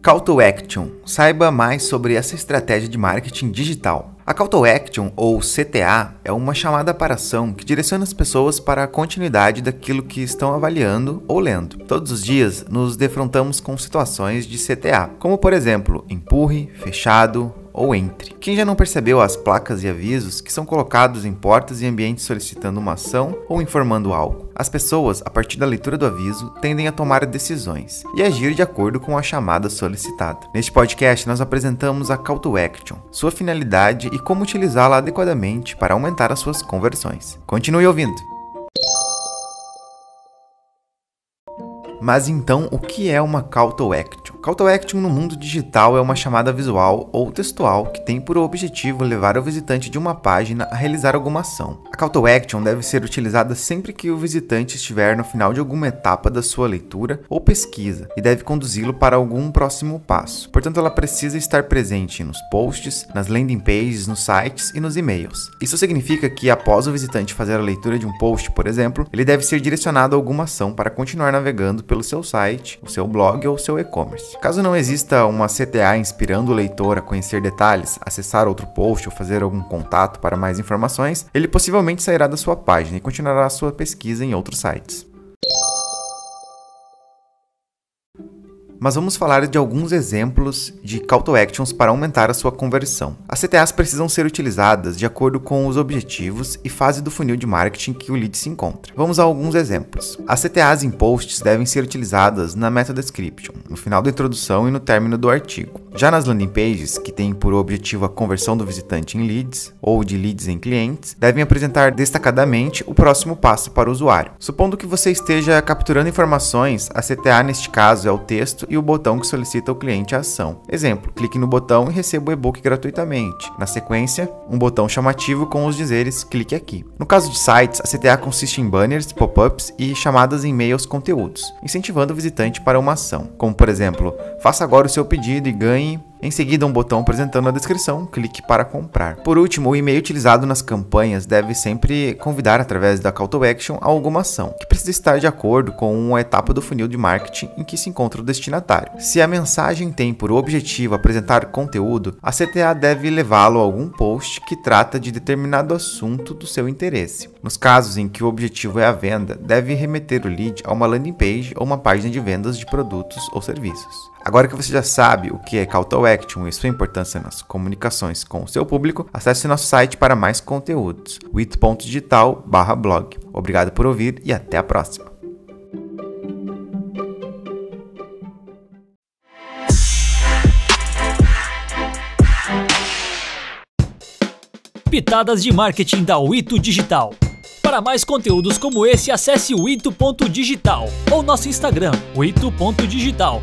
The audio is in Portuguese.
Call to Action. Saiba mais sobre essa estratégia de marketing digital. A Call to Action, ou CTA, é uma chamada para ação que direciona as pessoas para a continuidade daquilo que estão avaliando ou lendo. Todos os dias nos defrontamos com situações de CTA, como por exemplo, empurre, fechado, ou entre. Quem já não percebeu as placas e avisos que são colocados em portas e ambientes solicitando uma ação ou informando algo? As pessoas, a partir da leitura do aviso, tendem a tomar decisões e agir de acordo com a chamada solicitada. Neste podcast, nós apresentamos a Call to Action, sua finalidade e como utilizá-la adequadamente para aumentar as suas conversões. Continue ouvindo! Mas então, o que é uma Call to Action? Call to Action no mundo digital é uma chamada visual ou textual que tem por objetivo levar o visitante de uma página a realizar alguma ação. A Call to Action deve ser utilizada sempre que o visitante estiver no final de alguma etapa da sua leitura ou pesquisa e deve conduzi-lo para algum próximo passo. Portanto, ela precisa estar presente nos posts, nas landing pages, nos sites e nos e-mails. Isso significa que após o visitante fazer a leitura de um post, por exemplo, ele deve ser direcionado a alguma ação para continuar navegando pelo seu site, o seu blog ou seu e-commerce. Caso não exista uma CTA inspirando o leitor a conhecer detalhes, acessar outro post ou fazer algum contato para mais informações, ele possivelmente sairá da sua página e continuará sua pesquisa em outros sites. Mas vamos falar de alguns exemplos de call to actions para aumentar a sua conversão. As CTAs precisam ser utilizadas de acordo com os objetivos e fase do funil de marketing que o lead se encontra. Vamos a alguns exemplos. As CTAs em posts devem ser utilizadas na meta description, no final da introdução e no término do artigo. Já nas landing pages, que têm por objetivo a conversão do visitante em leads ou de leads em clientes, devem apresentar destacadamente o próximo passo para o usuário. Supondo que você esteja capturando informações, a CTA neste caso é o texto e o botão que solicita ao cliente a ação. Exemplo: clique no botão e receba o e-book gratuitamente. Na sequência, um botão chamativo com os dizeres clique aqui. No caso de sites, a CTA consiste em banners, pop-ups e chamadas em e-mails conteúdos, incentivando o visitante para uma ação, como por exemplo, faça agora o seu pedido e ganhe em seguida, um botão apresentando a descrição, clique para comprar. Por último, o e-mail utilizado nas campanhas deve sempre convidar através da call to action a alguma ação, que precisa estar de acordo com uma etapa do funil de marketing em que se encontra o destinatário. Se a mensagem tem por objetivo apresentar conteúdo, a CTA deve levá-lo a algum post que trata de determinado assunto do seu interesse. Nos casos em que o objetivo é a venda, deve remeter o lead a uma landing page ou uma página de vendas de produtos ou serviços. Agora que você já sabe o que é Call to Action e sua importância nas comunicações com o seu público, acesse nosso site para mais conteúdos, wit.digital/blog. Obrigado por ouvir e até a próxima. Pitadas de marketing da Wito Digital. Para mais conteúdos como esse, acesse o ito.digital ou nosso Instagram, o ito.digital.